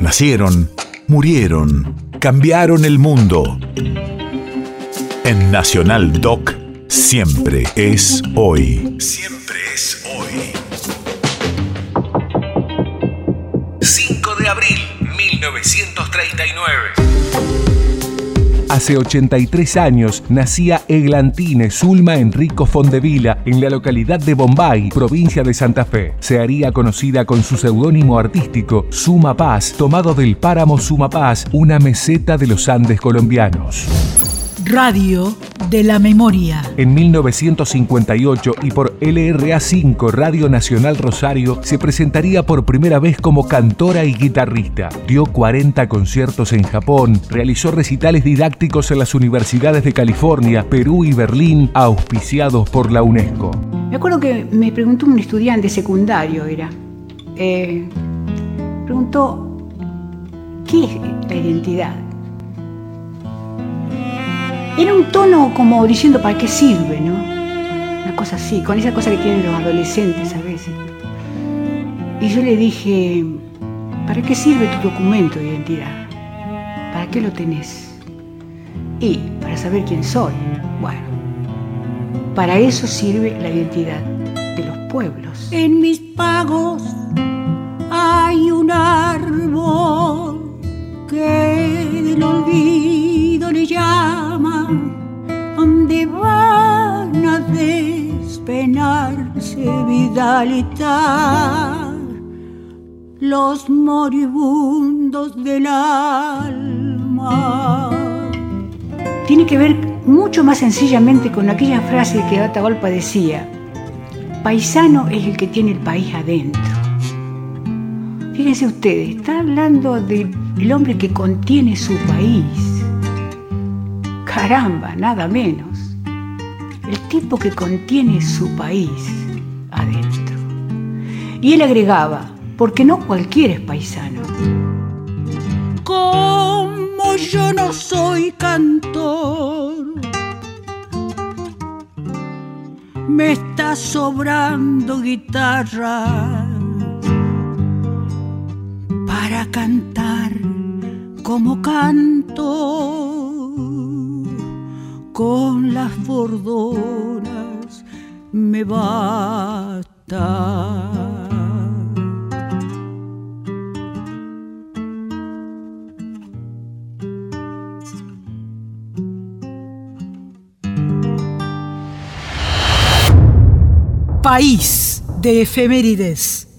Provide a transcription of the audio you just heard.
Nacieron, murieron, cambiaron el mundo. En Nacional Doc, siempre es hoy. Siempre es hoy. 5 de abril, 1939. Hace 83 años nacía Eglantine Zulma Enrico Fondevila en la localidad de Bombay, provincia de Santa Fe. Se haría conocida con su seudónimo artístico Suma Paz, tomado del páramo Suma Paz, una meseta de los Andes colombianos. Radio de la Memoria. En 1958 y por LRA5 Radio Nacional Rosario se presentaría por primera vez como cantora y guitarrista. Dio 40 conciertos en Japón, realizó recitales didácticos en las universidades de California, Perú y Berlín, auspiciados por la UNESCO. Me acuerdo que me preguntó un estudiante secundario, era. Eh, preguntó, ¿qué es la identidad? Era un tono como diciendo para qué sirve, ¿no? Una cosa así, con esa cosa que tienen los adolescentes a veces. Y yo le dije, ¿para qué sirve tu documento de identidad? ¿Para qué lo tenés? Y para saber quién soy. Bueno, para eso sirve la identidad de los pueblos. En mis pagos vidalitar los moribundos del alma. Tiene que ver mucho más sencillamente con aquella frase que Atahualpa decía, paisano es el que tiene el país adentro. Fíjense ustedes, está hablando del hombre que contiene su país. Caramba, nada menos. El tipo que contiene su país adentro. Y él agregaba, porque no cualquiera es paisano. Como yo no soy cantor, me está sobrando guitarra para cantar como canto con las bordonas me basta. País de efemérides.